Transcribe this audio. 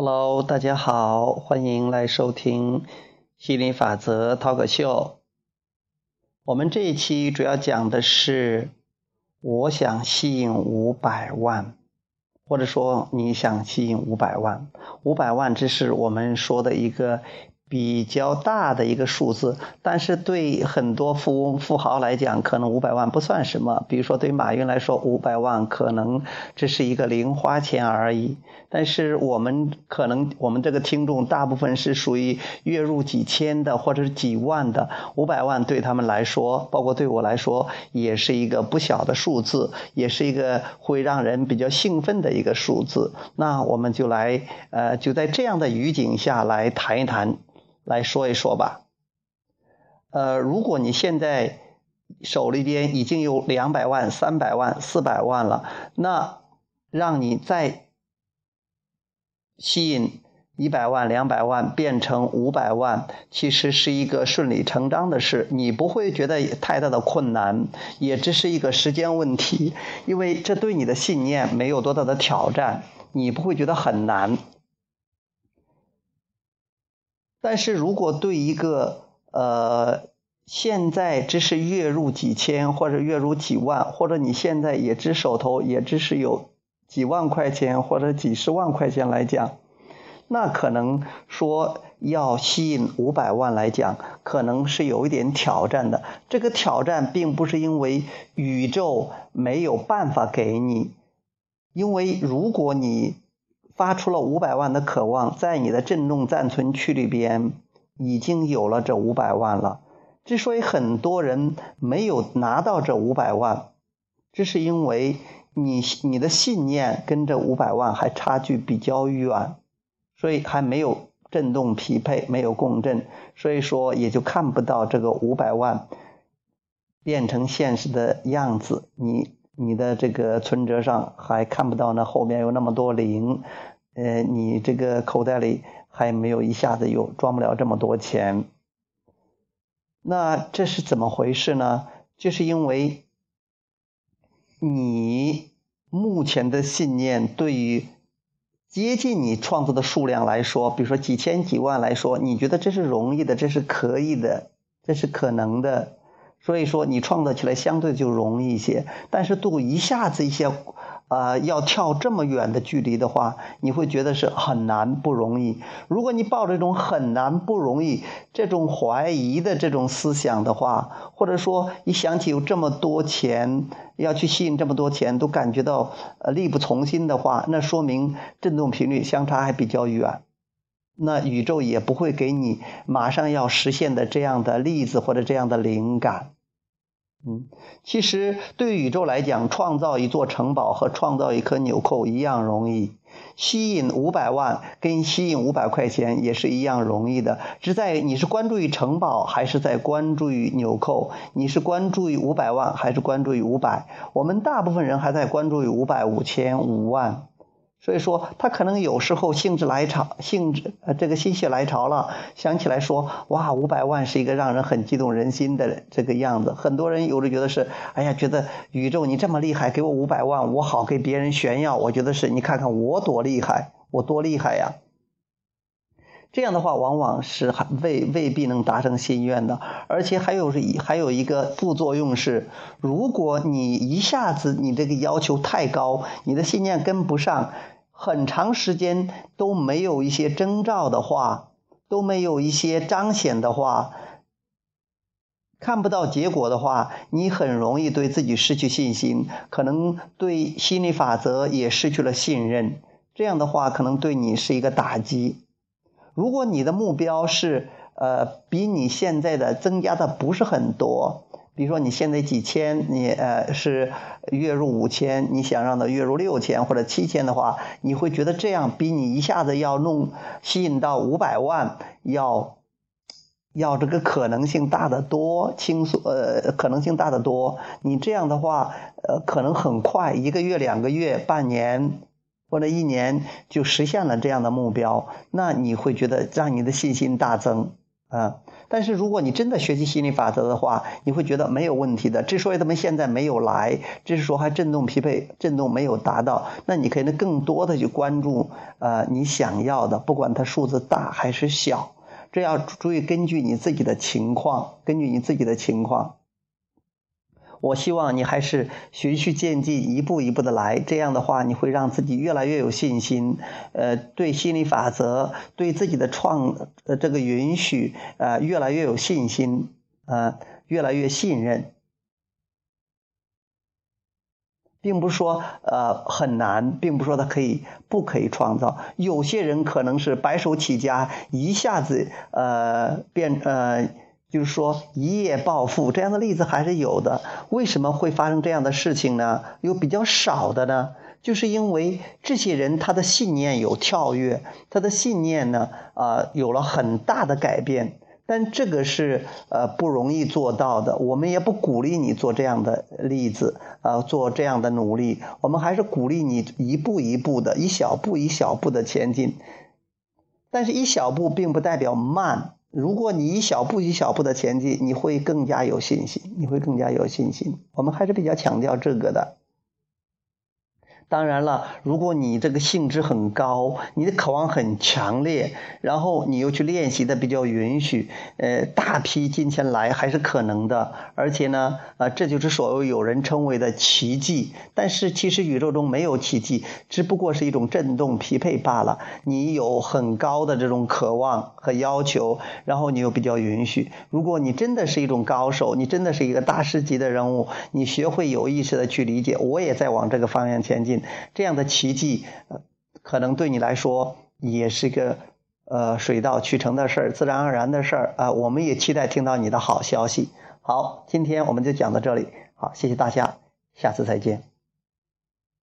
Hello，大家好，欢迎来收听吸引力法则 Talk Show。我们这一期主要讲的是，我想吸引五百万，或者说你想吸引五百万。五百万，这是我们说的一个。比较大的一个数字，但是对很多富翁富豪来讲，可能五百万不算什么。比如说，对马云来说，五百万可能这是一个零花钱而已。但是我们可能，我们这个听众大部分是属于月入几千的或者是几万的，五百万对他们来说，包括对我来说，也是一个不小的数字，也是一个会让人比较兴奋的一个数字。那我们就来，呃，就在这样的语境下来谈一谈。来说一说吧，呃，如果你现在手里边已经有两百万、三百万、四百万了，那让你再吸引一百万、两百万变成五百万，其实是一个顺理成章的事，你不会觉得太大的困难，也只是一个时间问题，因为这对你的信念没有多大的挑战，你不会觉得很难。但是如果对一个呃，现在只是月入几千或者月入几万，或者你现在也只手头也只是有几万块钱或者几十万块钱来讲，那可能说要吸引五百万来讲，可能是有一点挑战的。这个挑战并不是因为宇宙没有办法给你，因为如果你。发出了五百万的渴望，在你的震动暂存区里边已经有了这五百万了。之所以很多人没有拿到这五百万，这是因为你你的信念跟这五百万还差距比较远，所以还没有震动匹配，没有共振，所以说也就看不到这个五百万变成现实的样子。你。你的这个存折上还看不到那后面有那么多零，呃，你这个口袋里还没有一下子有装不了这么多钱，那这是怎么回事呢？就是因为你目前的信念对于接近你创造的数量来说，比如说几千几万来说，你觉得这是容易的，这是可以的，这是可能的。所以说，你创造起来相对就容易一些。但是，度一下子一些，呃，要跳这么远的距离的话，你会觉得是很难不容易。如果你抱着一种很难不容易这种怀疑的这种思想的话，或者说一想起有这么多钱要去吸引这么多钱，都感觉到呃力不从心的话，那说明振动频率相差还比较远。那宇宙也不会给你马上要实现的这样的例子或者这样的灵感。嗯，其实对宇宙来讲，创造一座城堡和创造一颗纽扣一样容易，吸引五百万跟吸引五百块钱也是一样容易的，只在你是关注于城堡还是在关注于纽扣，你是关注于五百万还是关注于五百？我们大部分人还在关注于五百、五千、五万。所以说，他可能有时候兴致来潮，兴致呃，这个心血来潮了，想起来说，哇，五百万是一个让人很激动人心的这个样子。很多人有的觉得是，哎呀，觉得宇宙你这么厉害，给我五百万，我好给别人炫耀。我觉得是你看看我多厉害，我多厉害呀。这样的话，往往是还未未必能达成心愿的，而且还有是还有一个副作用是，如果你一下子你这个要求太高，你的信念跟不上，很长时间都没有一些征兆的话，都没有一些彰显的话，看不到结果的话，你很容易对自己失去信心，可能对心理法则也失去了信任。这样的话，可能对你是一个打击。如果你的目标是呃比你现在的增加的不是很多，比如说你现在几千，你呃是月入五千，你想让它月入六千或者七千的话，你会觉得这样比你一下子要弄吸引到五百万要要这个可能性大得多，轻松呃可能性大得多。你这样的话呃可能很快一个月、两个月、半年。或者一年就实现了这样的目标，那你会觉得让你的信心大增啊。但是如果你真的学习心理法则的话，你会觉得没有问题的。之所以他们现在没有来，只是说还振动匹配，振动没有达到，那你可以更多的去关注呃你想要的，不管它数字大还是小，这要注意根据你自己的情况，根据你自己的情况。我希望你还是循序渐进，一步一步的来。这样的话，你会让自己越来越有信心。呃，对心理法则，对自己的创呃这个允许，呃，越来越有信心，呃，越来越信任，并不是说呃很难，并不是说他可以不可以创造。有些人可能是白手起家，一下子呃变呃。就是说一夜暴富这样的例子还是有的，为什么会发生这样的事情呢？有比较少的呢，就是因为这些人他的信念有跳跃，他的信念呢啊有了很大的改变，但这个是呃不容易做到的。我们也不鼓励你做这样的例子啊，做这样的努力，我们还是鼓励你一步一步的，一小步一小步的前进。但是，一小步并不代表慢。如果你一小步一小步的前进，你会更加有信心，你会更加有信心。我们还是比较强调这个的。当然了，如果你这个兴致很高，你的渴望很强烈，然后你又去练习的比较允许，呃，大批金钱来还是可能的。而且呢，啊，这就是所谓有人称为的奇迹。但是其实宇宙中没有奇迹，只不过是一种振动匹配罢了。你有很高的这种渴望和要求，然后你又比较允许。如果你真的是一种高手，你真的是一个大师级的人物，你学会有意识的去理解，我也在往这个方向前进。这样的奇迹，可能对你来说也是个呃水到渠成的事儿，自然而然的事儿啊。我们也期待听到你的好消息。好，今天我们就讲到这里。好，谢谢大家，下次再见。